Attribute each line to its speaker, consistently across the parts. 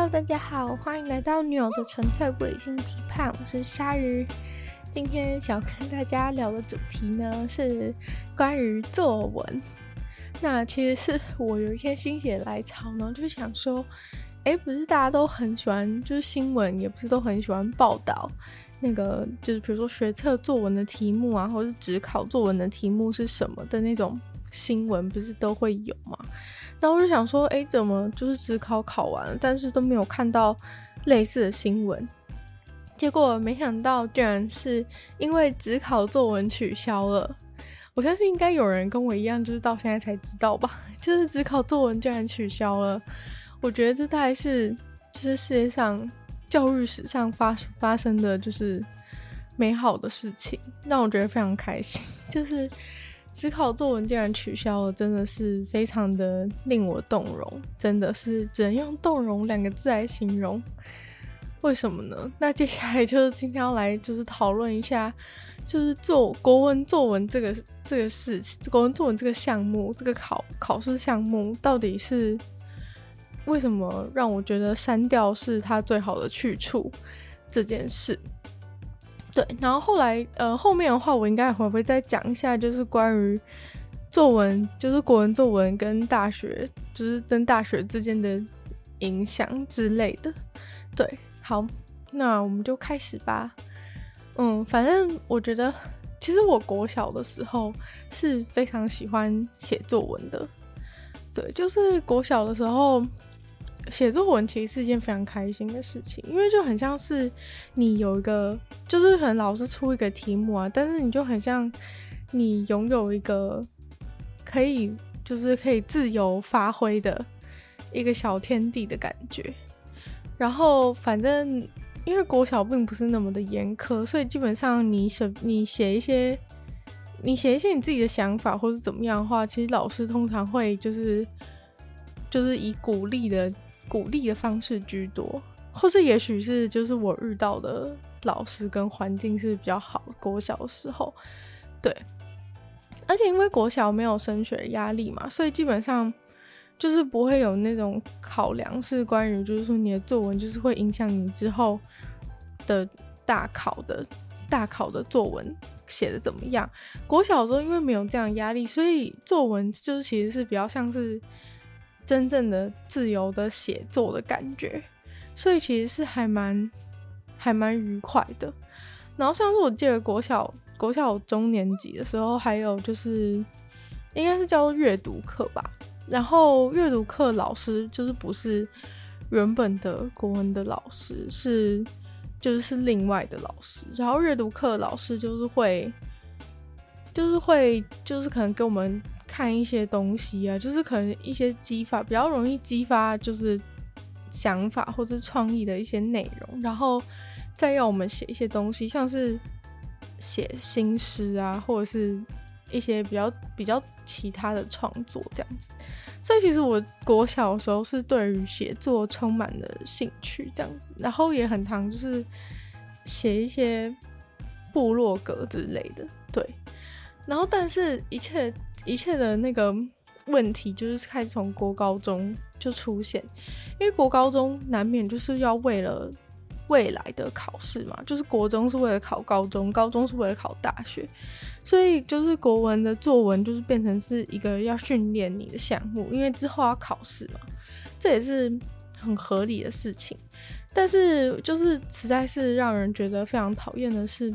Speaker 1: Hello，大家好，欢迎来到女友的纯粹不理性批判，我是鲨鱼。今天想跟大家聊的主题呢是关于作文。那其实是我有一天心血来潮呢，就想说，哎，不是大家都很喜欢，就是新闻也不是都很喜欢报道那个，就是比如说学测作文的题目啊，或者是指考作文的题目是什么的那种新闻，不是都会有吗？那我就想说，哎，怎么就是只考考完了，但是都没有看到类似的新闻？结果没想到，竟然是因为只考作文取消了。我相信应该有人跟我一样，就是到现在才知道吧？就是只考作文竟然取消了。我觉得这大概是就是世界上教育史上发发生的就是美好的事情，让我觉得非常开心。就是。只考作文竟然取消了，真的是非常的令我动容，真的是只能用“动容”两个字来形容。为什么呢？那接下来就是今天要来就是讨论一下，就是做国文作文这个这个事情，国文作文这个项目，这个考考试项目到底是为什么让我觉得删掉是它最好的去处这件事。对，然后后来，呃，后面的话我应该会不会再讲一下，就是关于作文，就是国文作文跟大学，就是跟大学之间的影响之类的。对，好，那我们就开始吧。嗯，反正我觉得，其实我国小的时候是非常喜欢写作文的。对，就是国小的时候。写作文其实是一件非常开心的事情，因为就很像是你有一个，就是可能老师出一个题目啊，但是你就很像你拥有一个可以，就是可以自由发挥的一个小天地的感觉。然后反正因为国小并不是那么的严苛，所以基本上你写你写一些，你写一些你自己的想法或者怎么样的话，其实老师通常会就是就是以鼓励的。鼓励的方式居多，或是也许是就是我遇到的老师跟环境是比较好。国小的时候，对，而且因为国小没有升学压力嘛，所以基本上就是不会有那种考量是关于就是说你的作文就是会影响你之后的大考的大考的作文写的怎么样。国小的时候因为没有这样压力，所以作文就是其实是比较像是。真正的自由的写作的感觉，所以其实是还蛮还蛮愉快的。然后像是我记得国小国小中年级的时候，还有就是应该是叫做阅读课吧。然后阅读课老师就是不是原本的国文的老师，是就是是另外的老师。然后阅读课老师就是会就是会就是可能跟我们。看一些东西啊，就是可能一些激发比较容易激发，就是想法或者创意的一些内容，然后再要我们写一些东西，像是写新诗啊，或者是一些比较比较其他的创作这样子。所以其实我国小的时候是对于写作充满了兴趣这样子，然后也很常就是写一些部落格之类的，对。然后，但是一切一切的那个问题，就是开始从国高中就出现，因为国高中难免就是要为了未来的考试嘛，就是国中是为了考高中，高中是为了考大学，所以就是国文的作文就是变成是一个要训练你的项目，因为之后要考试嘛，这也是很合理的事情。但是就是实在是让人觉得非常讨厌的是。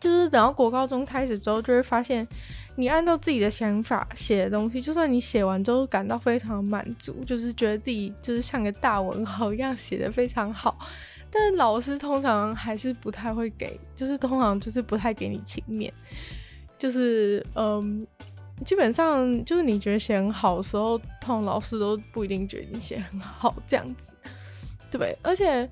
Speaker 1: 就是等到国高中开始之后，就会发现，你按照自己的想法写的东西，就算你写完之后感到非常满足，就是觉得自己就是像个大文豪一样写的非常好，但是老师通常还是不太会给，就是通常就是不太给你情面，就是嗯，基本上就是你觉得写很好的时候，通常老师都不一定觉得你写很好这样子，对，而且。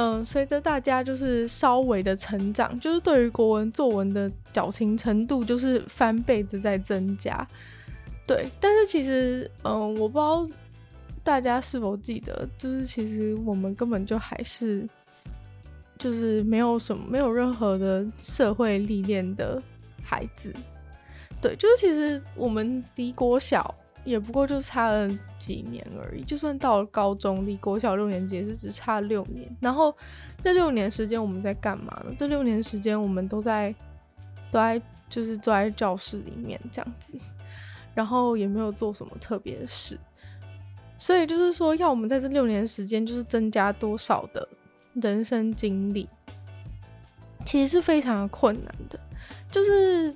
Speaker 1: 嗯，随着大家就是稍微的成长，就是对于国文作文的矫情程度就是翻倍的在增加。对，但是其实，嗯，我不知道大家是否记得，就是其实我们根本就还是就是没有什么，没有任何的社会历练的孩子。对，就是其实我们离国小也不过就差了几年而已。就算到了高中，离国小六年级也是只差六年。然后这六年时间我们在干嘛呢？这六年时间我们都在都在就是坐在教室里面这样子，然后也没有做什么特别的事。所以就是说，要我们在这六年时间就是增加多少的人生经历，其实是非常困难的。就是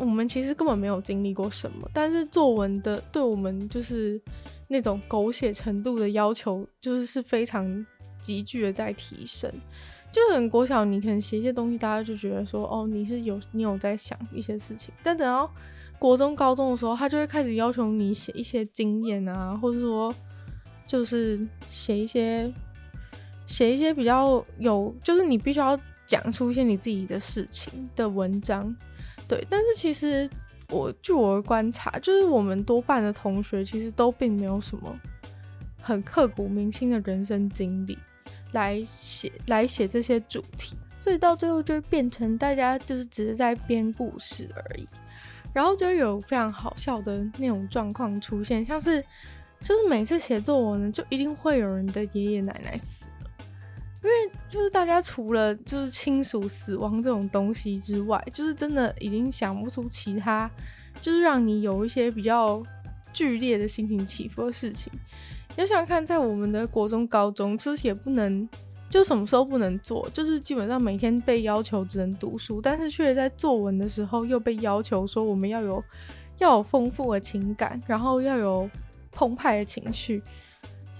Speaker 1: 我们其实根本没有经历过什么，但是作文的对我们就是那种狗血程度的要求，就是是非常急剧的在提升。就很国小，你可能写一些东西，大家就觉得说，哦，你是有你有在想一些事情，但等到国中、高中的时候，他就会开始要求你写一些经验啊，或者说就是写一些写一些比较有，就是你必须要讲出一些你自己的事情的文章。对，但是其实我据我的观察，就是我们多半的同学其实都并没有什么很刻骨铭心的人生经历来写来写这些主题，所以到最后就会变成大家就是只是在编故事而已。然后就有非常好笑的那种状况出现，像是就是每次写作文呢，就一定会有人的爷爷奶奶死，因为就是大家除了就是亲属死亡这种东西之外，就是真的已经想不出其他，就是让你有一些比较剧烈的心情起伏的事情。你想想看，在我们的国中、高中，其实也不能。就什么时候不能做，就是基本上每天被要求只能读书，但是却在作文的时候又被要求说我们要有要有丰富的情感，然后要有澎湃的情绪。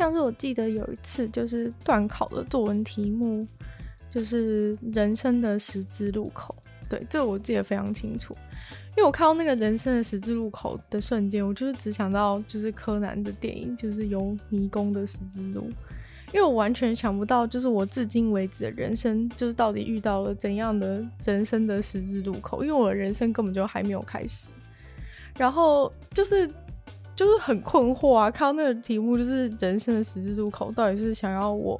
Speaker 1: 像是我记得有一次就是段考的作文题目，就是人生的十字路口。对，这我记得非常清楚，因为我看到那个人生的十字路口的瞬间，我就是只想到就是柯南的电影，就是有迷宫的十字路。因为我完全想不到，就是我至今为止的人生，就是到底遇到了怎样的人生的十字路口。因为我的人生根本就还没有开始，然后就是就是很困惑啊！看到那个题目，就是人生的十字路口，到底是想要我，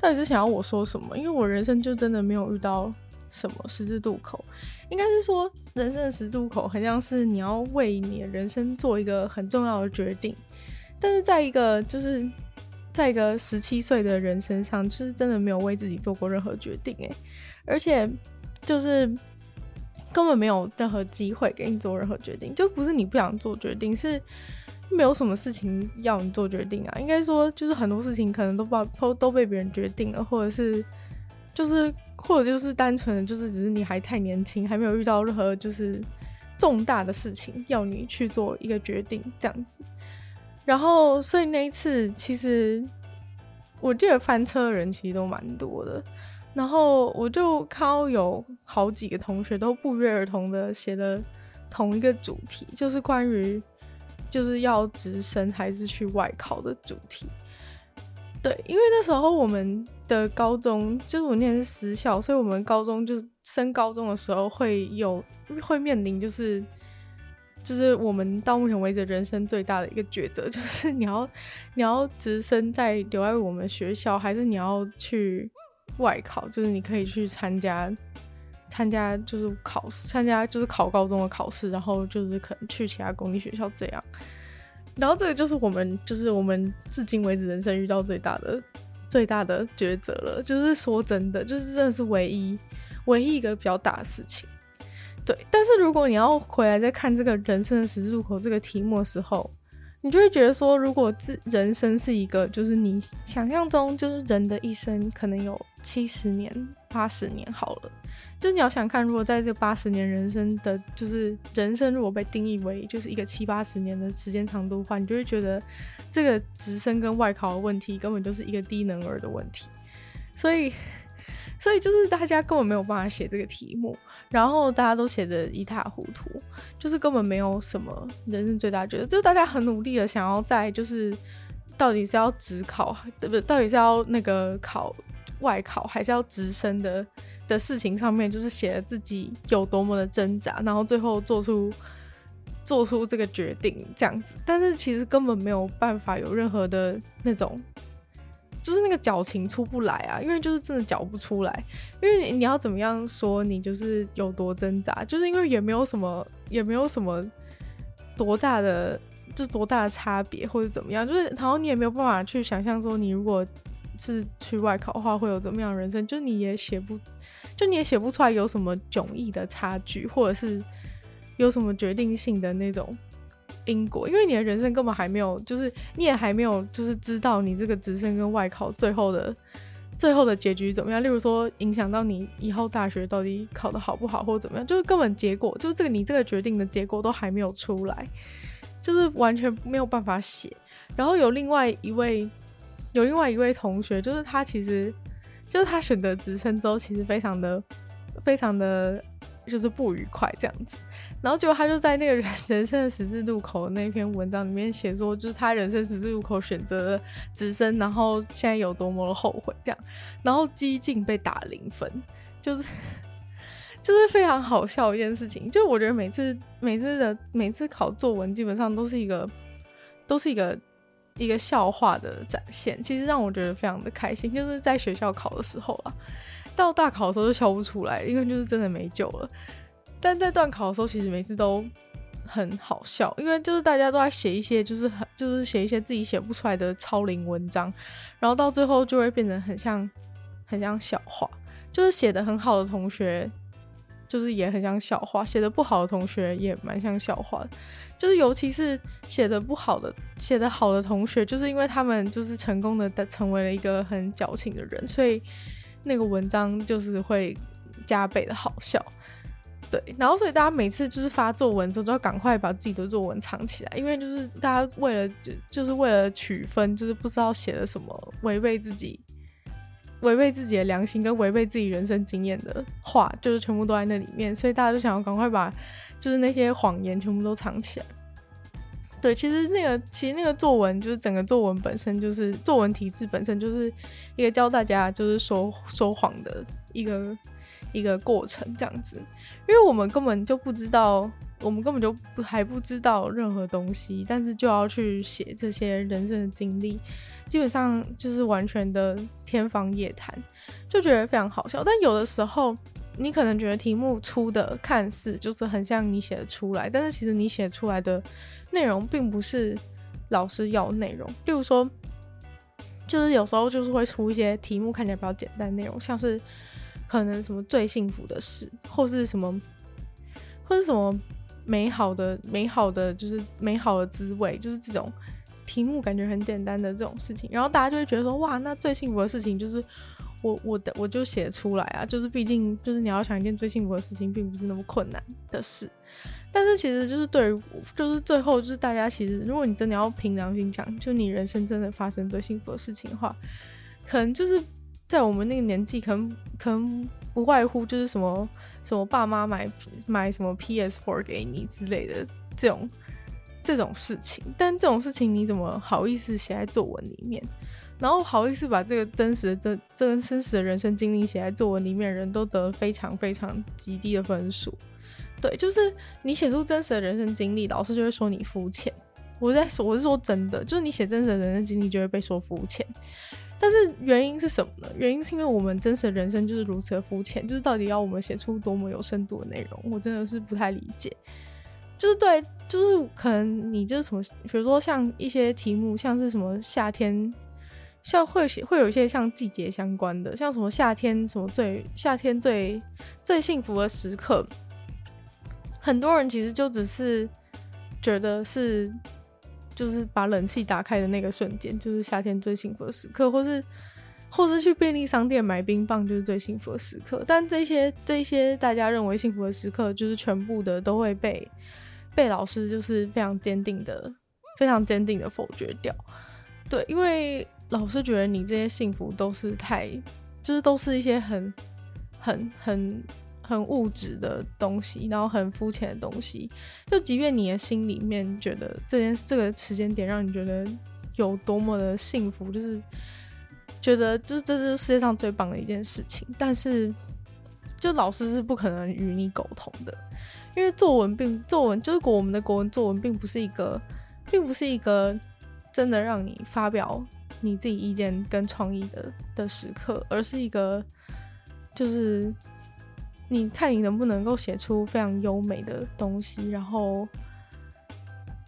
Speaker 1: 到底是想要我说什么？因为我人生就真的没有遇到什么十字路口，应该是说人生的十字路口，很像是你要为你的人生做一个很重要的决定，但是在一个就是。在一个十七岁的人身上，就是真的没有为自己做过任何决定诶，而且就是根本没有任何机会给你做任何决定，就不是你不想做决定，是没有什么事情要你做决定啊。应该说，就是很多事情可能都把都都被别人决定了，或者是就是或者就是单纯的就是只是你还太年轻，还没有遇到任何就是重大的事情要你去做一个决定这样子。然后，所以那一次，其实我记得翻车的人其实都蛮多的。然后我就看到有好几个同学都不约而同的写了同一个主题，就是关于就是要直升还是去外考的主题。对，因为那时候我们的高中就是我念的是私校，所以我们高中就是升高中的时候会有会面临就是。就是我们到目前为止人生最大的一个抉择，就是你要你要直升在留在我们学校，还是你要去外考？就是你可以去参加参加，就是考试，参加就是考高中的考试，然后就是可能去其他公立学校这样。然后这个就是我们就是我们至今为止人生遇到最大的最大的抉择了。就是说真的，就是真的是唯一唯一一个比较大的事情。对，但是如果你要回来再看这个人生的十字路口这个题目的时候，你就会觉得说，如果自人生是一个，就是你想象中，就是人的一生可能有七十年、八十年好了，就是你要想看，如果在这八十年人生的，就是人生如果被定义为就是一个七八十年的时间长度的话，你就会觉得这个直升跟外考的问题根本就是一个低能儿的问题，所以。所以就是大家根本没有办法写这个题目，然后大家都写得一塌糊涂，就是根本没有什么人生最大觉得，就是大家很努力的想要在就是到底是要职考，对不对？到底是要那个考外考，还是要直升的的事情上面，就是写了自己有多么的挣扎，然后最后做出做出这个决定这样子，但是其实根本没有办法有任何的那种。就是那个矫情出不来啊，因为就是真的矫不出来，因为你，你要怎么样说你就是有多挣扎，就是因为也没有什么，也没有什么多大的就多大的差别或者怎么样，就是然后你也没有办法去想象说你如果是去外考的话会有怎么样人生，就你也写不，就你也写不出来有什么迥异的差距，或者是有什么决定性的那种因果，因为你的人生根本还没有，就是你也还没有就是知道你这个直升跟外考最后的。最后的结局怎么样？例如说，影响到你以后大学到底考得好不好，或者怎么样？就是根本结果，就是这个你这个决定的结果都还没有出来，就是完全没有办法写。然后有另外一位，有另外一位同学，就是他其实，就是他选择直升之后，其实非常的，非常的。就是不愉快这样子，然后结果他就在那个人人生的十字路口那篇文章里面写说，就是他人生十字路口选择了直升，然后现在有多么的后悔这样，然后激进被打零分，就是就是非常好笑一件事情。就我觉得每次每次的每次考作文，基本上都是一个都是一个一个笑话的展现。其实让我觉得非常的开心，就是在学校考的时候啊。到大考的时候就笑不出来，因为就是真的没救了。但在段考的时候，其实每次都很好笑，因为就是大家都在写一些就是很就是写一些自己写不出来的超龄文章，然后到最后就会变成很像很像笑话。就是写得很好的同学，就是也很像笑话；写得不好的同学也蛮像笑话。就是尤其是写得不好的、写得好的同学，就是因为他们就是成功的成为了一个很矫情的人，所以。那个文章就是会加倍的好笑，对，然后所以大家每次就是发作文之后，都要赶快把自己的作文藏起来，因为就是大家为了就就是为了取分，就是不知道写了什么违背自己、违背自己的良心跟违背自己人生经验的话，就是全部都在那里面，所以大家都想要赶快把就是那些谎言全部都藏起来。对，其实那个，其实那个作文就是整个作文本身就是作文体制本身就是一个教大家就是说说谎的一个一个过程这样子，因为我们根本就不知道，我们根本就不还不知道任何东西，但是就要去写这些人生的经历，基本上就是完全的天方夜谭，就觉得非常好笑。但有的时候，你可能觉得题目出的看似就是很像你写的出来，但是其实你写出来的。内容并不是老师要内容，例如说，就是有时候就是会出一些题目看起来比较简单内容，像是可能什么最幸福的事，或是什么，或是什么美好的美好的就是美好的滋味，就是这种题目感觉很简单的这种事情，然后大家就会觉得说，哇，那最幸福的事情就是我我的我就写出来啊，就是毕竟就是你要想一件最幸福的事情，并不是那么困难的事。但是其实就是对于，就是最后就是大家其实，如果你真的要凭良心讲，就你人生真的发生最幸福的事情的话，可能就是在我们那个年纪，可能可能不外乎就是什么什么爸妈买买什么 PS4 给你之类的这种这种事情。但这种事情你怎么好意思写在作文里面？然后好意思把这个真实的真这个真实的人生经历写在作文里面，人都得非常非常极低的分数。对，就是你写出真实的人生经历，老师就会说你肤浅。我在说，我是说真的，就是你写真实的人生经历，就会被说肤浅。但是原因是什么呢？原因是因为我们真实的人生就是如此的肤浅，就是到底要我们写出多么有深度的内容，我真的是不太理解。就是对，就是可能你就是什么，比如说像一些题目，像是什么夏天，像会会有一些像季节相关的，像什么夏天什么最夏天最最幸福的时刻。很多人其实就只是觉得是，就是把冷气打开的那个瞬间，就是夏天最幸福的时刻，或是，或是去便利商店买冰棒，就是最幸福的时刻。但这些这些大家认为幸福的时刻，就是全部的都会被被老师就是非常坚定的、非常坚定的否决掉。对，因为老师觉得你这些幸福都是太，就是都是一些很、很、很。很物质的东西，然后很肤浅的东西。就即便你的心里面觉得这件这个时间点让你觉得有多么的幸福，就是觉得就是这是世界上最棒的一件事情，但是就老师是不可能与你沟通的，因为作文并作文就是国我们的国文作文并不是一个，并不是一个真的让你发表你自己意见跟创意的的时刻，而是一个就是。你看你能不能够写出非常优美的东西，然后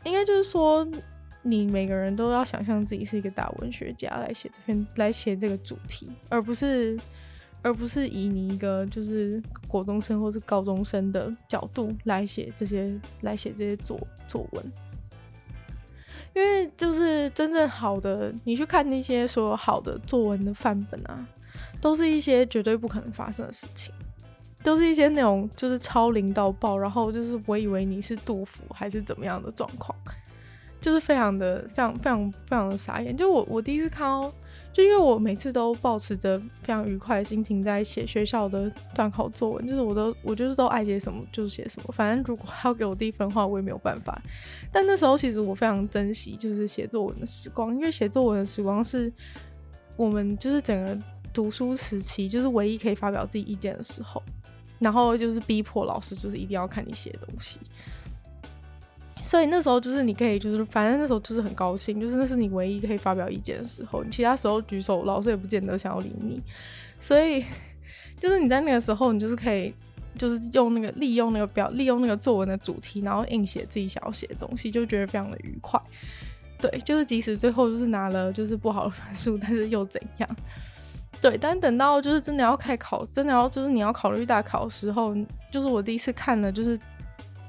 Speaker 1: 应该就是说，你每个人都要想象自己是一个大文学家来写这篇，来写这个主题，而不是，而不是以你一个就是国中生或是高中生的角度来写这些，来写这些作作文。因为就是真正好的，你去看那些说好的作文的范本啊，都是一些绝对不可能发生的事情，都是一些那种就是超龄到爆，然后就是我以为你是杜甫还是怎么样的状况，就是非常的非常非常非常的傻眼。就我我第一次看到。就因为我每次都保持着非常愉快的心情在写学校的段考作文，就是我都我就是都爱写什么就写什么，反正如果要给我低分的话，我也没有办法。但那时候其实我非常珍惜就是写作文的时光，因为写作文的时光是我们就是整个读书时期就是唯一可以发表自己意见的时候，然后就是逼迫老师就是一定要看你写的东西。所以那时候就是你可以，就是反正那时候就是很高兴，就是那是你唯一可以发表意见的时候。其他时候举手，老师也不见得想要理你。所以就是你在那个时候，你就是可以，就是用那个利用那个表，利用那个作文的主题，然后硬写自己想要写的东西，就觉得非常的愉快。对，就是即使最后就是拿了就是不好的分数，但是又怎样？对，但等到就是真的要开考，真的要就是你要考虑大考的时候，就是我第一次看了就是。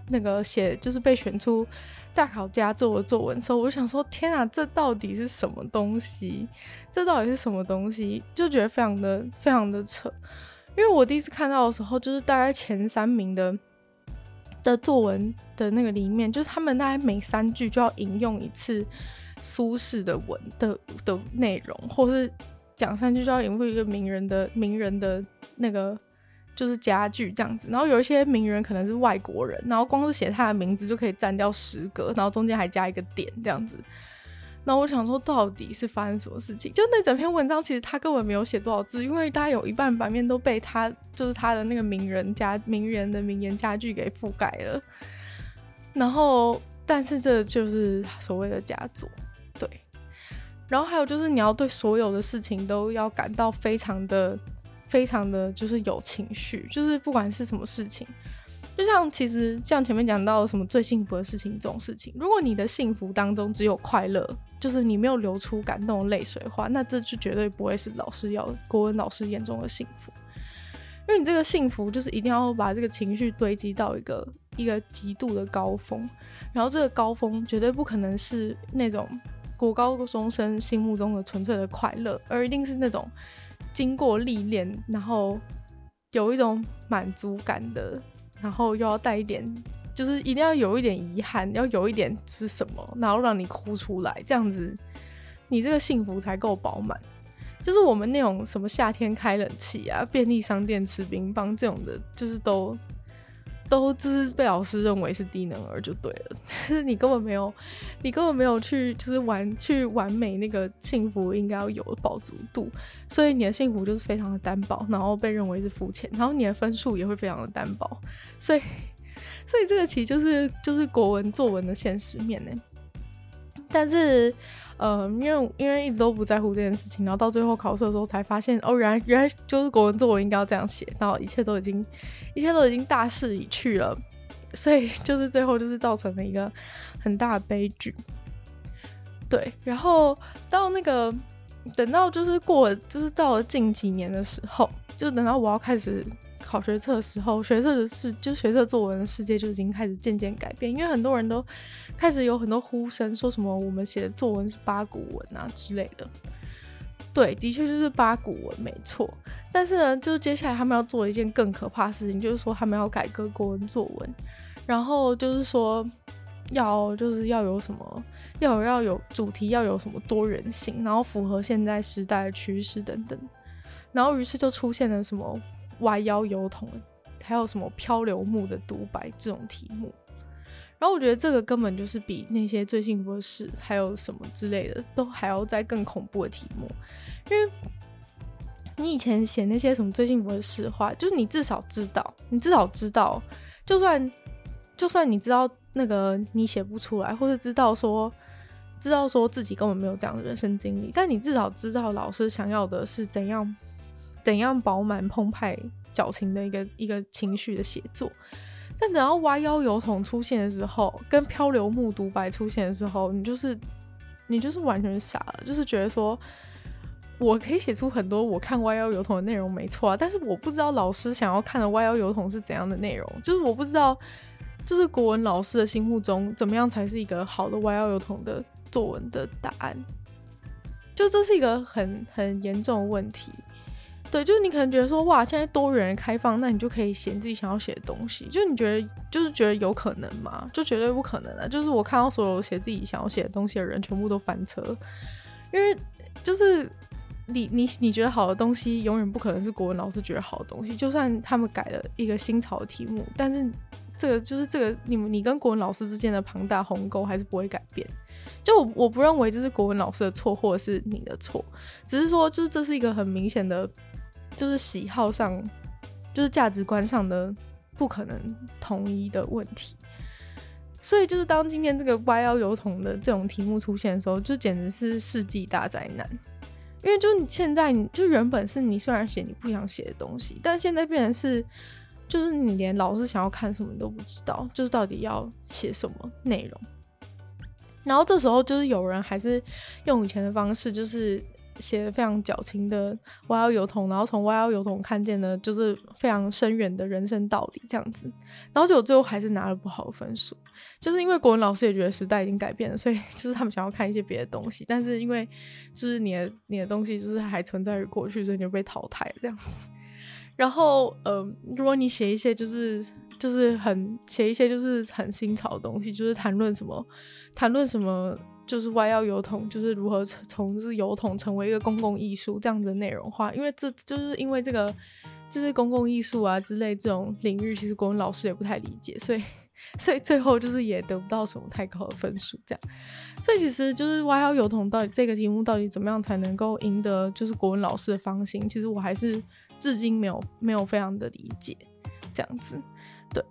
Speaker 1: 那个写就是被选出大考佳作的作文的时候，我就想说：天啊，这到底是什么东西？这到底是什么东西？就觉得非常的非常的扯。因为我第一次看到的时候，就是大概前三名的的作文的那个里面，就是他们大概每三句就要引用一次苏轼的文的的内容，或是讲三句就要引用一个名人的名人的那个。就是佳句这样子，然后有一些名人可能是外国人，然后光是写他的名字就可以占掉十个，然后中间还加一个点这样子。那我想说，到底是发生什么事情？就那整篇文章，其实他根本没有写多少字，因为大概有一半版面都被他就是他的那个名人加名人的名言佳句给覆盖了。然后，但是这就是所谓的佳作，对。然后还有就是你要对所有的事情都要感到非常的。非常的就是有情绪，就是不管是什么事情，就像其实像前面讲到什么最幸福的事情这种事情，如果你的幸福当中只有快乐，就是你没有流出感动的泪水的话，那这就绝对不会是老师要国文老师眼中的幸福，因为你这个幸福就是一定要把这个情绪堆积到一个一个极度的高峰，然后这个高峰绝对不可能是那种国高中生心目中的纯粹的快乐，而一定是那种。经过历练，然后有一种满足感的，然后又要带一点，就是一定要有一点遗憾，要有一点是什么，然后让你哭出来，这样子，你这个幸福才够饱满。就是我们那种什么夏天开冷气啊，便利商店吃冰棒这种的，就是都。都就是被老师认为是低能儿就对了，就是你根本没有，你根本没有去就是完去完美那个幸福应该要有的饱足度，所以你的幸福就是非常的单薄，然后被认为是肤浅，然后你的分数也会非常的单薄，所以所以这个其实就是就是国文作文的现实面呢，但是。呃，因为因为一直都不在乎这件事情，然后到最后考试的时候才发现，哦，原来原来就是国文作文应该要这样写，然后一切都已经 一切都已经大势已去了，所以就是最后就是造成了一个很大的悲剧。对，然后到那个等到就是过，就是到了近几年的时候，就等到我要开始。考学测的时候，学测的世就学测作文的世界就已经开始渐渐改变，因为很多人都开始有很多呼声，说什么我们写的作文是八股文啊之类的。对，的确就是八股文没错。但是呢，就接下来他们要做一件更可怕的事情，就是说他们要改革国文作文，然后就是说要就是要有什么，要有要有主题，要有什么多元性，然后符合现在时代的趋势等等。然后于是就出现了什么。弯腰油桶，还有什么漂流木的独白这种题目，然后我觉得这个根本就是比那些最幸福的事还有什么之类的都还要再更恐怖的题目，因为你以前写那些什么最幸福的事的话，就是你至少知道，你至少知道，就算就算你知道那个你写不出来，或者知道说知道说自己根本没有这样的人生经历，但你至少知道老师想要的是怎样。怎样饱满澎湃矫情的一个一个情绪的写作？但等到歪腰油桶出现的时候，跟漂流木独白出现的时候，你就是你就是完全傻了，就是觉得说，我可以写出很多我看歪腰油桶的内容没错啊，但是我不知道老师想要看的歪腰油桶是怎样的内容，就是我不知道，就是国文老师的心目中怎么样才是一个好的歪腰油桶的作文的答案，就这是一个很很严重的问题。对，就是你可能觉得说，哇，现在多元开放，那你就可以写自己想要写的东西。就你觉得，就是觉得有可能吗？就绝对不可能啊！就是我看到所有写自己想要写的东西的人，全部都翻车，因为就是你你你觉得好的东西，永远不可能是国文老师觉得好的东西。就算他们改了一个新潮的题目，但是这个就是这个你们你跟国文老师之间的庞大鸿沟还是不会改变。就我我不认为这是国文老师的错，或者是你的错，只是说就是这是一个很明显的。就是喜好上，就是价值观上的不可能统一的问题，所以就是当今天这个歪腰邮筒的这种题目出现的时候，就简直是世纪大灾难。因为就你现在，你就原本是你虽然写你不想写的东西，但现在变成是，就是你连老师想要看什么都不知道，就是到底要写什么内容。然后这时候就是有人还是用以前的方式，就是。写的非常矫情的歪腰油桶，然后从歪腰油桶看见的就是非常深远的人生道理这样子，然后结果最后还是拿了不好的分数，就是因为国文老师也觉得时代已经改变了，所以就是他们想要看一些别的东西，但是因为就是你的你的东西就是还存在于过去，所以你就被淘汰这样子。然后，嗯、呃，如果你写一些就是就是很写一些就是很新潮的东西，就是谈论什么谈论什么。就是歪腰油桶，就是如何从就是油桶成为一个公共艺术这样的内容化，因为这就是因为这个就是公共艺术啊之类这种领域，其实国文老师也不太理解，所以 所以最后就是也得不到什么太高的分数，这样。所以其实就是歪腰油桶到底这个题目到底怎么样才能够赢得就是国文老师的芳心，其实我还是至今没有没有非常的理解这样子，对。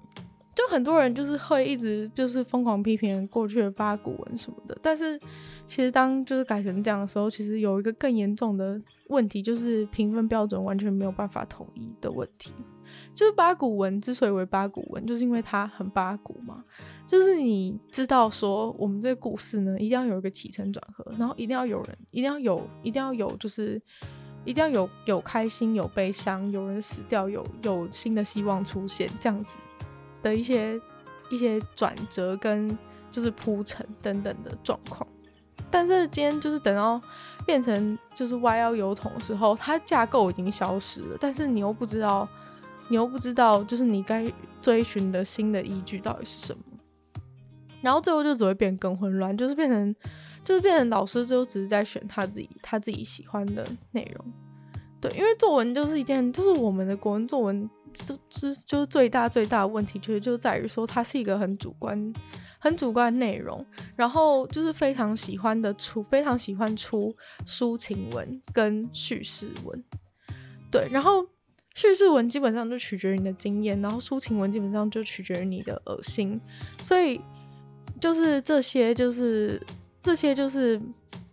Speaker 1: 就很多人就是会一直就是疯狂批评过去的八股文什么的，但是其实当就是改成这样的时候，其实有一个更严重的问题，就是评分标准完全没有办法统一的问题。就是八股文之所以为八股文，就是因为它很八股嘛，就是你知道说我们这个故事呢，一定要有一个起承转合，然后一定要有人，一定要有，一定要有，就是一定要有有开心，有悲伤，有人死掉，有有新的希望出现，这样子。的一些一些转折跟就是铺陈等等的状况，但是今天就是等到变成就是歪腰油桶的时候，它架构已经消失了，但是你又不知道，你又不知道就是你该追寻的新的依据到底是什么，然后最后就只会变更混乱，就是变成就是变成老师就只是在选他自己他自己喜欢的内容，对，因为作文就是一件就是我们的国文作文。就就就是最大最大的问题，就是就在于说它是一个很主观、很主观的内容，然后就是非常喜欢的出，非常喜欢出抒情文跟叙事文，对，然后叙事文基本上就取决于你的经验，然后抒情文基本上就取决于你的恶心，所以就是这些，就是这些，就是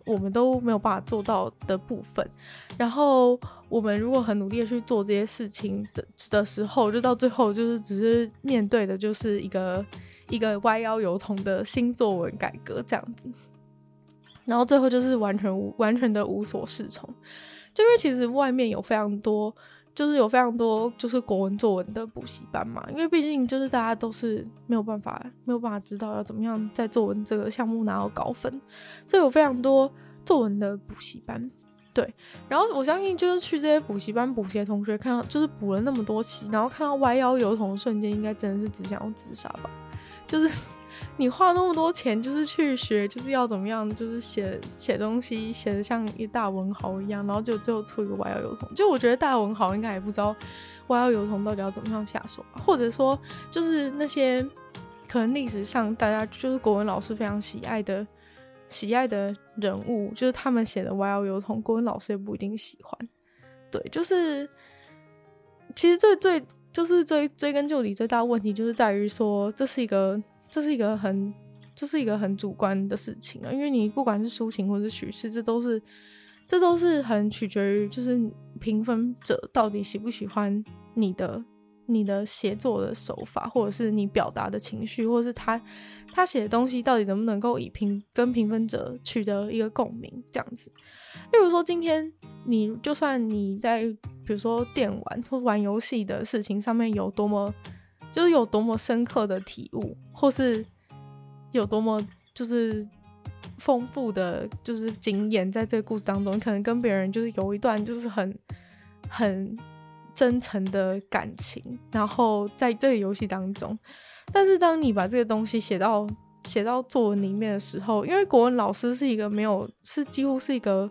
Speaker 1: 我们都没有办法做到的部分，然后。我们如果很努力的去做这些事情的的时候，就到最后就是只是面对的就是一个一个歪腰油桶的新作文改革这样子，然后最后就是完全无完全的无所适从，就因为其实外面有非常多，就是有非常多就是国文作文的补习班嘛，因为毕竟就是大家都是没有办法没有办法知道要怎么样在作文这个项目拿到高分，所以有非常多作文的补习班。对，然后我相信就是去这些补习班补习的同学，看到就是补了那么多期，然后看到歪腰油桶的瞬间，应该真的是只想要自杀吧？就是 你花那么多钱，就是去学，就是要怎么样，就是写写东西，写的像一大文豪一样，然后就最后出一个歪腰油桶。就我觉得大文豪应该也不知道歪腰油桶到底要怎么样下手，或者说就是那些可能历史上大家就是国文老师非常喜爱的。喜爱的人物就是他们写的歪腰邮筒，国文老师也不一定喜欢。对，就是其实最最就是追追根究底最大问题，就是在于说这是一个这是一个很这是一个很主观的事情啊。因为你不管是抒情或是叙事，这都是这都是很取决于就是评分者到底喜不喜欢你的你的写作的手法，或者是你表达的情绪，或者是他他写的东西到底能不能够以评跟评分者取得一个共鸣，这样子。例如说，今天你就算你在比如说电玩或玩游戏的事情上面有多么，就是有多么深刻的体悟，或是有多么就是丰富的就是经验，在这个故事当中，可能跟别人就是有一段就是很很。真诚的感情，然后在这个游戏当中，但是当你把这个东西写到写到作文里面的时候，因为国文老师是一个没有，是几乎是一个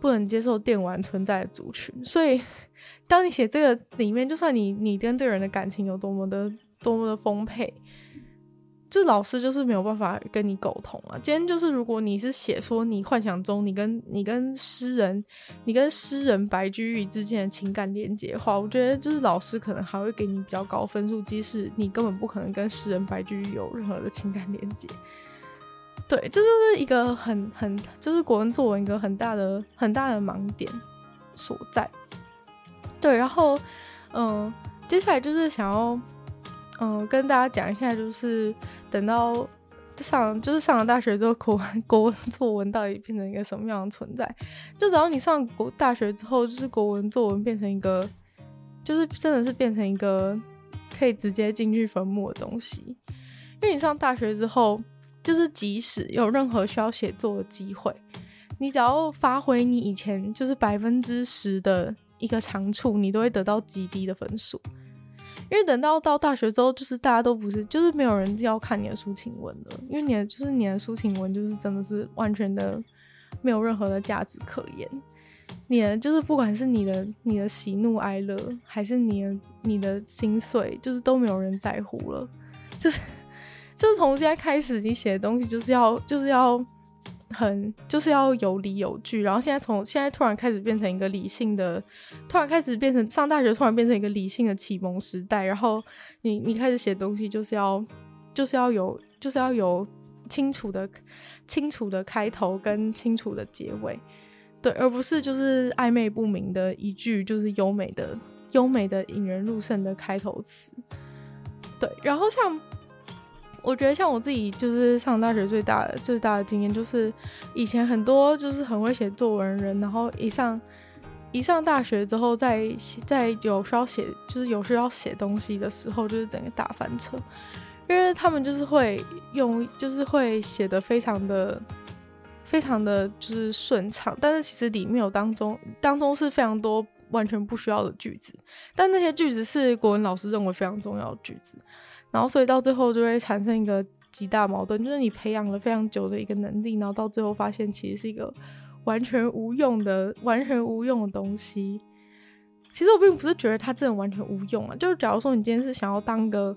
Speaker 1: 不能接受电玩存在的族群，所以 当你写这个里面，就算你你跟这个人的感情有多么的多么的丰沛。就老师就是没有办法跟你沟通啊。今天就是，如果你是写说你幻想中你跟你跟诗人，你跟诗人白居易之间的情感连接的话，我觉得就是老师可能还会给你比较高分数，即使你根本不可能跟诗人白居易有任何的情感连接。对，这就是一个很很就是国文作文一个很大的很大的盲点所在。对，然后嗯，接下来就是想要。嗯，跟大家讲一下，就是等到上，就是上了大学之后，国文国文作文到底变成一个什么样的存在？就等到你上国大学之后，就是国文作文变成一个，就是真的是变成一个可以直接进去坟墓的东西。因为你上大学之后，就是即使有任何需要写作的机会，你只要发挥你以前就是百分之十的一个长处，你都会得到极低的分数。因为等到到大学之后，就是大家都不是，就是没有人要看你的抒情文了。因为你的就是你的抒情文，就是真的是完全的没有任何的价值可言。你的就是不管是你的你的喜怒哀乐，还是你的你的心碎，就是都没有人在乎了。就是 就是从现在开始，你写的东西就是要就是要。很就是要有理有据，然后现在从现在突然开始变成一个理性的，突然开始变成上大学，突然变成一个理性的启蒙时代。然后你你开始写东西，就是要就是要有就是要有清楚的清楚的开头跟清楚的结尾，对，而不是就是暧昧不明的一句就是优美的优美的引人入胜的开头词，对，然后像。我觉得像我自己就是上大学最大的最大的经验，就是以前很多就是很会写作文人，然后一上一上大学之后在，在有需要写就是有需要写东西的时候，就是整个大翻车，因为他们就是会用就是会写得非常的非常的就是顺畅，但是其实里面有当中当中是非常多完全不需要的句子，但那些句子是国文老师认为非常重要的句子。然后，所以到最后就会产生一个极大矛盾，就是你培养了非常久的一个能力，然后到最后发现其实是一个完全无用的、完全无用的东西。其实我并不是觉得它真的完全无用啊，就是假如说你今天是想要当个，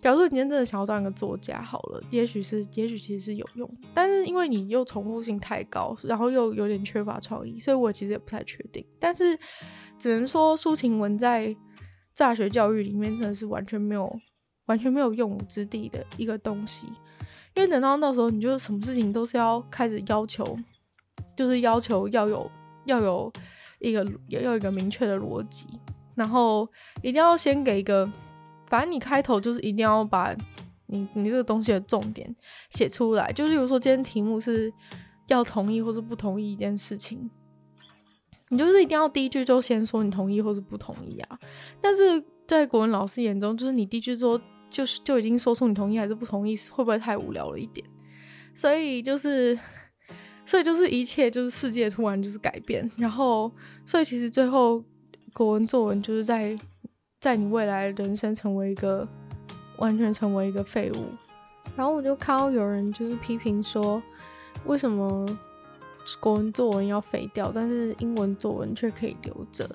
Speaker 1: 假如说你今天真的想要当一个作家，好了，也许是，也许其实是有用，但是因为你又重复性太高，然后又有点缺乏创意，所以我其实也不太确定。但是只能说抒情文在。大学教育里面真的是完全没有、完全没有用武之地的一个东西，因为等到那时候，你就什么事情都是要开始要求，就是要求要有要有一个要有一个明确的逻辑，然后一定要先给一个，反正你开头就是一定要把你你这个东西的重点写出来，就例如说今天题目是要同意或是不同意一件事情。你就是一定要第一句就先说你同意或是不同意啊！但是在国文老师眼中，就是你第一句说就是就已经说出你同意还是不同意，会不会太无聊了一点？所以就是，所以就是一切就是世界突然就是改变，然后所以其实最后国文作文就是在在你未来人生成为一个完全成为一个废物。然后我就看到有人就是批评说，为什么？国文作文要废掉，但是英文作文却可以留着，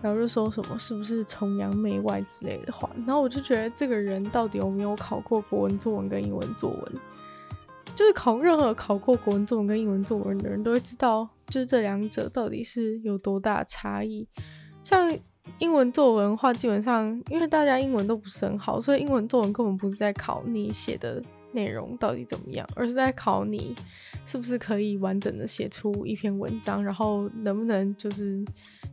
Speaker 1: 然后就说什么是不是崇洋媚外之类的话，然后我就觉得这个人到底有没有考过国文作文跟英文作文？就是考任何考过国文作文跟英文作文的人都会知道，就是这两者到底是有多大差异。像英文作文的话，基本上因为大家英文都不是很好，所以英文作文根本不是在考你写的内容到底怎么样，而是在考你是不是可以完整的写出一篇文章，然后能不能就是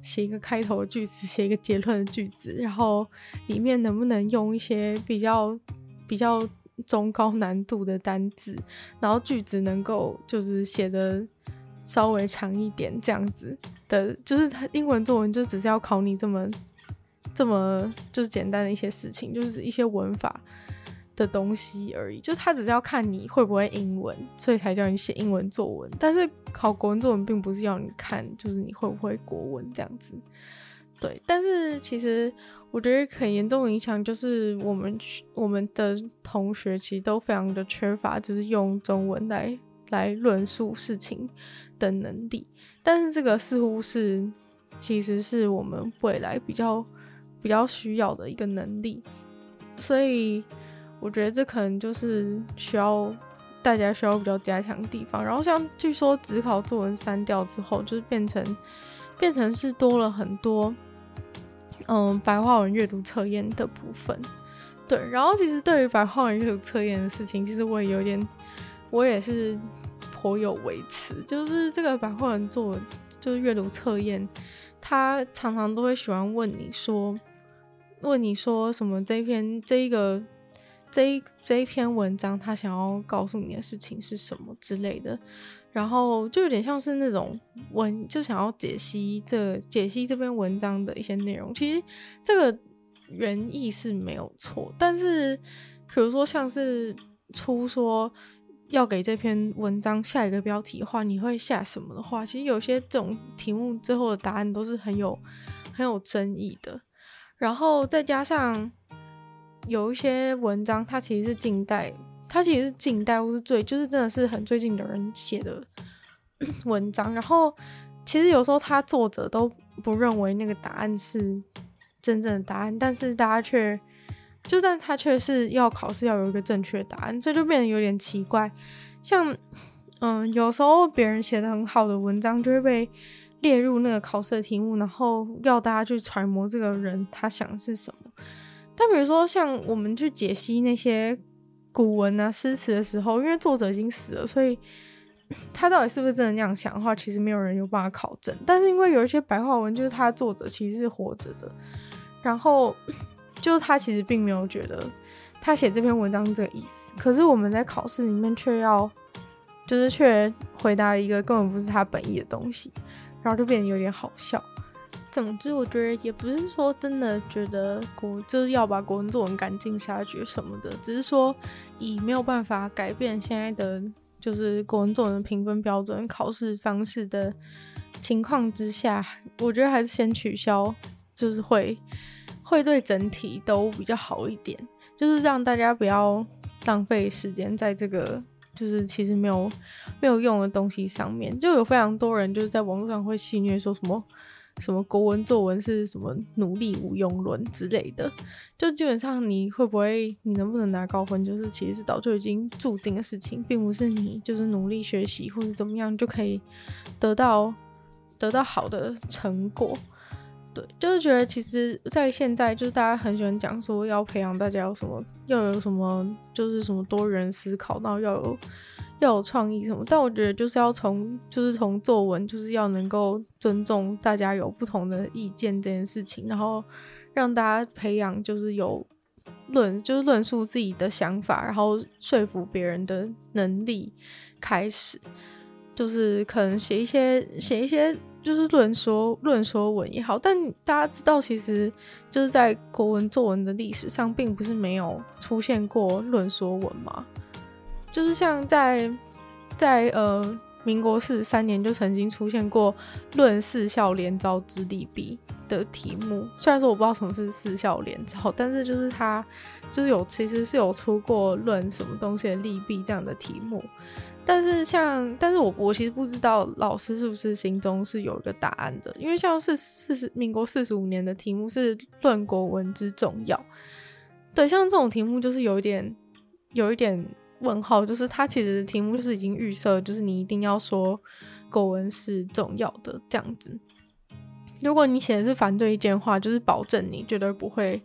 Speaker 1: 写一个开头的句子，写一个结论的句子，然后里面能不能用一些比较比较中高难度的单字，然后句子能够就是写的稍微长一点，这样子的，就是他英文作文就只是要考你这么这么就是简单的一些事情，就是一些文法。的东西而已，就他只是要看你会不会英文，所以才叫你写英文作文。但是考国文作文并不是要你看，就是你会不会国文这样子。对，但是其实我觉得很严重影响就是我们我们的同学其实都非常的缺乏，就是用中文来来论述事情的能力。但是这个似乎是其实是我们未来比较比较需要的一个能力，所以。我觉得这可能就是需要大家需要比较加强的地方。然后像据说只考作文删掉之后，就是变成变成是多了很多嗯白话文阅读测验的部分。对，然后其实对于白话文阅读测验的事情，其实我也有点，我也是颇有微词。就是这个白话文作文就是阅读测验，他常常都会喜欢问你说，问你说什么这篇这一个。这一这一篇文章，他想要告诉你的事情是什么之类的，然后就有点像是那种文，就想要解析这解析这篇文章的一些内容。其实这个原意是没有错，但是比如说像是出说要给这篇文章下一个标题的话，你会下什么的话，其实有些这种题目最后的答案都是很有很有争议的，然后再加上。有一些文章，它其实是近代，它其实是近代或是最，就是真的是很最近的人写的 文章。然后，其实有时候他作者都不认为那个答案是真正的答案，但是大家却，就但他却是要考试要有一个正确答案，所以就变得有点奇怪。像，嗯，有时候别人写的很好的文章，就会被列入那个考试的题目，然后要大家去揣摩这个人他想的是什么。但比如说，像我们去解析那些古文啊、诗词的时候，因为作者已经死了，所以他到底是不是真的那样想的话，其实没有人有办法考证。但是因为有一些白话文，就是他作者其实是活着的，然后就是他其实并没有觉得他写这篇文章这个意思。可是我们在考试里面却要，就是却回答了一个根本不是他本意的东西，然后就变得有点好笑。总之，我觉得也不是说真的觉得国就是要把国文作文赶尽杀绝什么的，只是说以没有办法改变现在的就是国文作文的评分标准、考试方式的情况之下，我觉得还是先取消，就是会会对整体都比较好一点，就是让大家不要浪费时间在这个就是其实没有没有用的东西上面。就有非常多人就是在网络上会戏谑说什么。什么国文作文是什么努力无用论之类的，就基本上你会不会，你能不能拿高分，就是其实是早就已经注定的事情，并不是你就是努力学习或者怎么样就可以得到得到好的成果。对，就是觉得其实，在现在就是大家很喜欢讲说要培养大家有什么，要有什么，就是什么多人思考，然后要有。要有创意什么，但我觉得就是要从，就是从作文，就是要能够尊重大家有不同的意见这件事情，然后让大家培养就是有论，就是论述自己的想法，然后说服别人的能力开始，就是可能写一些写一些就是论说论说文也好，但大家知道，其实就是在国文作文的历史上，并不是没有出现过论说文嘛。就是像在在呃民国四十三年就曾经出现过“论四孝连招之利弊”的题目，虽然说我不知道什么是四孝连招，但是就是他就是有其实是有出过“论什么东西的利弊”这样的题目，但是像但是我我其实不知道老师是不是心中是有一个答案的，因为像是四十民国四十五年的题目是“论国文之重要”，对，像这种题目就是有一点有一点。问号就是它其实题目就是已经预设，就是你一定要说狗文是重要的这样子。如果你写的是反对意见的话，就是保证你绝对不会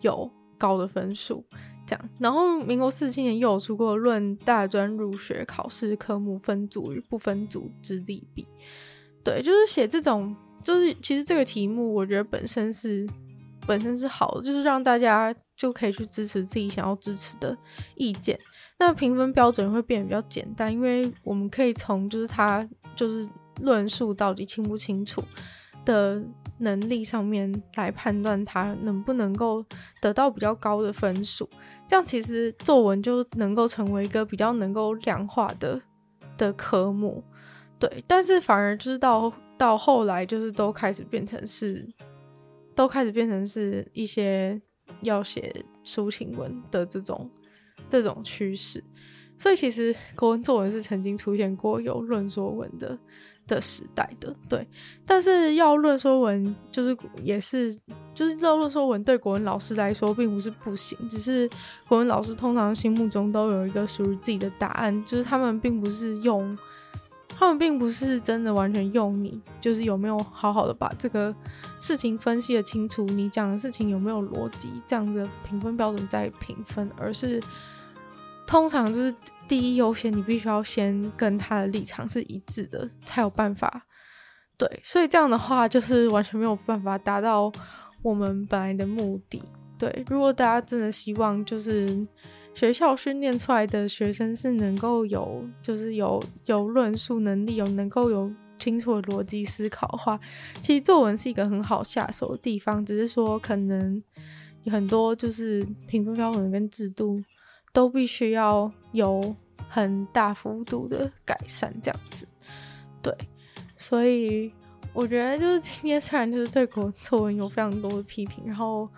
Speaker 1: 有高的分数。这样。然后民国四十七年又有出过《论大专入学考试科目分组与不分组之利弊》，对，就是写这种，就是其实这个题目我觉得本身是本身是好的，就是让大家就可以去支持自己想要支持的意见。那评分标准会变得比较简单，因为我们可以从就是他就是论述到底清不清楚的能力上面来判断他能不能够得到比较高的分数。这样其实作文就能够成为一个比较能够量化的的科目，对。但是反而就是到到后来就是都开始变成是，都开始变成是一些要写抒情文的这种。这种趋势，所以其实国文作文是曾经出现过有论说文的的时代的，对。但是要论说文，就是也是就是要论说文，对国文老师来说并不是不行，只是国文老师通常心目中都有一个属于自己的答案，就是他们并不是用，他们并不是真的完全用你，就是有没有好好的把这个事情分析得清楚，你讲的事情有没有逻辑，这样的评分标准在评分，而是。通常就是第一优先，你必须要先跟他的立场是一致的，才有办法。对，所以这样的话就是完全没有办法达到我们本来的目的。对，如果大家真的希望就是学校训练出来的学生是能够有，就是有有论述能力，有能够有清楚的逻辑思考的话，其实作文是一个很好下手的地方。只是说可能很多就是评分标准跟制度。都必须要有很大幅度的改善，这样子，对，所以我觉得就是今天虽然就是对国 作文有非常多的批评，然后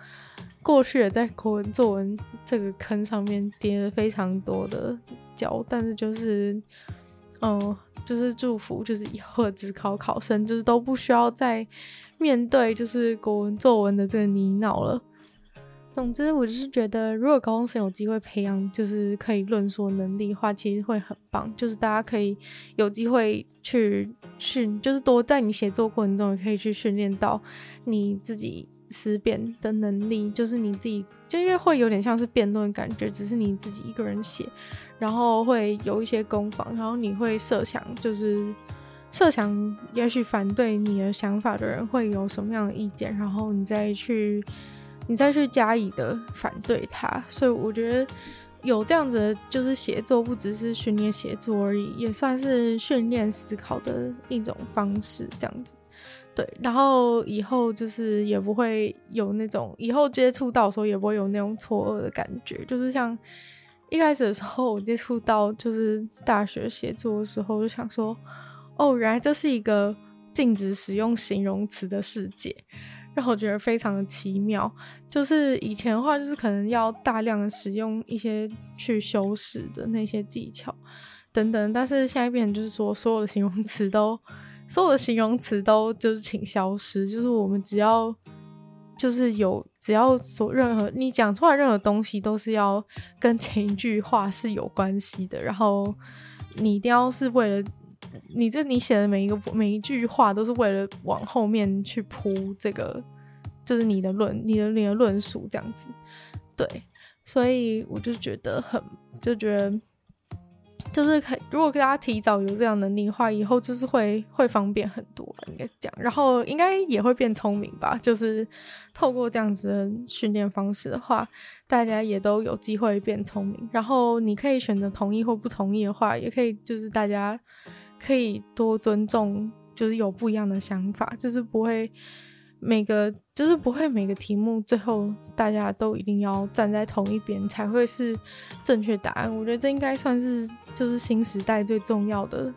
Speaker 1: 过去也在国文作文这个坑上面跌了非常多的跤，但是就是，嗯，就是祝福，就是以后的职考考生就是都不需要再面对就是国文作文的这个泥淖了。总之，我就是觉得，如果高中生有机会培养，就是可以论说能力的话，其实会很棒。就是大家可以有机会去训，就是多在你写作过程中，也可以去训练到你自己思辨的能力。就是你自己，就因为会有点像是辩论感觉，只是你自己一个人写，然后会有一些攻防，然后你会设想，就是设想，也许反对你的想法的人会有什么样的意见，然后你再去。你再去加以的反对他，所以我觉得有这样子就是写作，不只是训练写作而已，也算是训练思考的一种方式，这样子。对，然后以后就是也不会有那种以后接触到的时候也不会有那种错愕的感觉，就是像一开始的时候我接触到就是大学写作的时候，就想说，哦，原来这是一个禁止使用形容词的世界。让我觉得非常的奇妙，就是以前的话，就是可能要大量的使用一些去修饰的那些技巧等等，但是现在变成就是说，所有的形容词都，所有的形容词都就是请消失，就是我们只要就是有只要说任何你讲出来任何东西都是要跟前一句话是有关系的，然后你一定要是为了。你这你写的每一个每一句话都是为了往后面去铺这个，就是你的论，你的你的论述这样子，对，所以我就觉得很就觉得就是可如果大家提早有这样能力的话，以后就是会会方便很多，应该是这样，然后应该也会变聪明吧，就是透过这样子的训练方式的话，大家也都有机会变聪明，然后你可以选择同意或不同意的话，也可以就是大家。可以多尊重，就是有不一样的想法，就是不会每个，就是不会每个题目最后大家都一定要站在同一边才会是正确答案。我觉得这应该算是就是新时代最重要的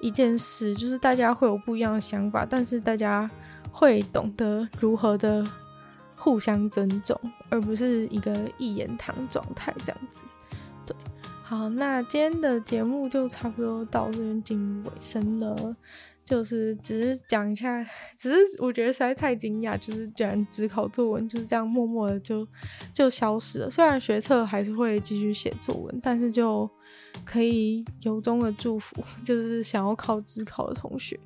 Speaker 1: 一件事，就是大家会有不一样的想法，但是大家会懂得如何的互相尊重，而不是一个一言堂状态这样子。对好，那今天的节目就差不多到这边进入尾声了。就是只是讲一下，只是我觉得实在太惊讶，就是居然只考作文就是这样默默的就就消失了。虽然学测还是会继续写作文，但是就可以由衷的祝福，就是想要考指考的同学。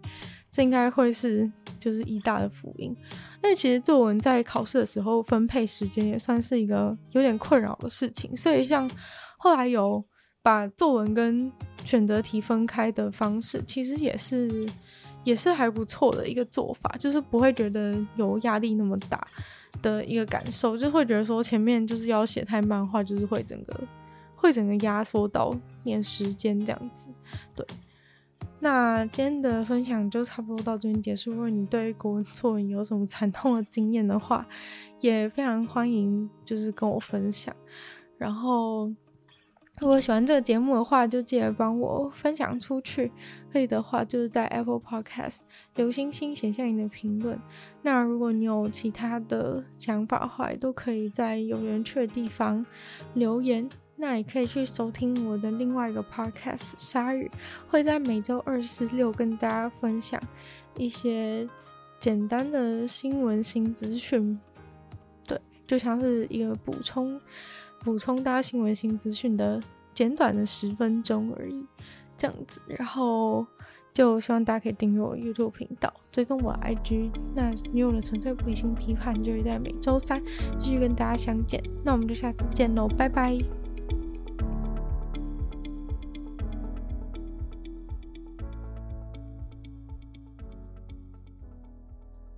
Speaker 1: 这应该会是就是一大的福音。但其实作文在考试的时候分配时间也算是一个有点困扰的事情，所以像后来有把作文跟选择题分开的方式，其实也是也是还不错的一个做法，就是不会觉得有压力那么大的一个感受，就会觉得说前面就是要写太慢的话，就是会整个会整个压缩到点时间这样子，对。那今天的分享就差不多到这边结束。如果你对国文作文有什么惨痛的经验的话，也非常欢迎，就是跟我分享。然后，如果喜欢这个节目的话，就记得帮我分享出去。可以的话，就是在 Apple Podcast 留星星，写下你的评论。那如果你有其他的想法的话，也都可以在有人去的地方留言。那也可以去收听我的另外一个 podcast《鲨语》，会在每周二、四、六跟大家分享一些简单的新闻新资讯，对，就像是一个补充、补充大家新闻新资讯的简短的十分钟而已，这样子。然后就希望大家可以订阅我 YouTube 频道，追踪我 IG。那你有了纯粹不理性批判就会在每周三继续跟大家相见。那我们就下次见喽，拜拜。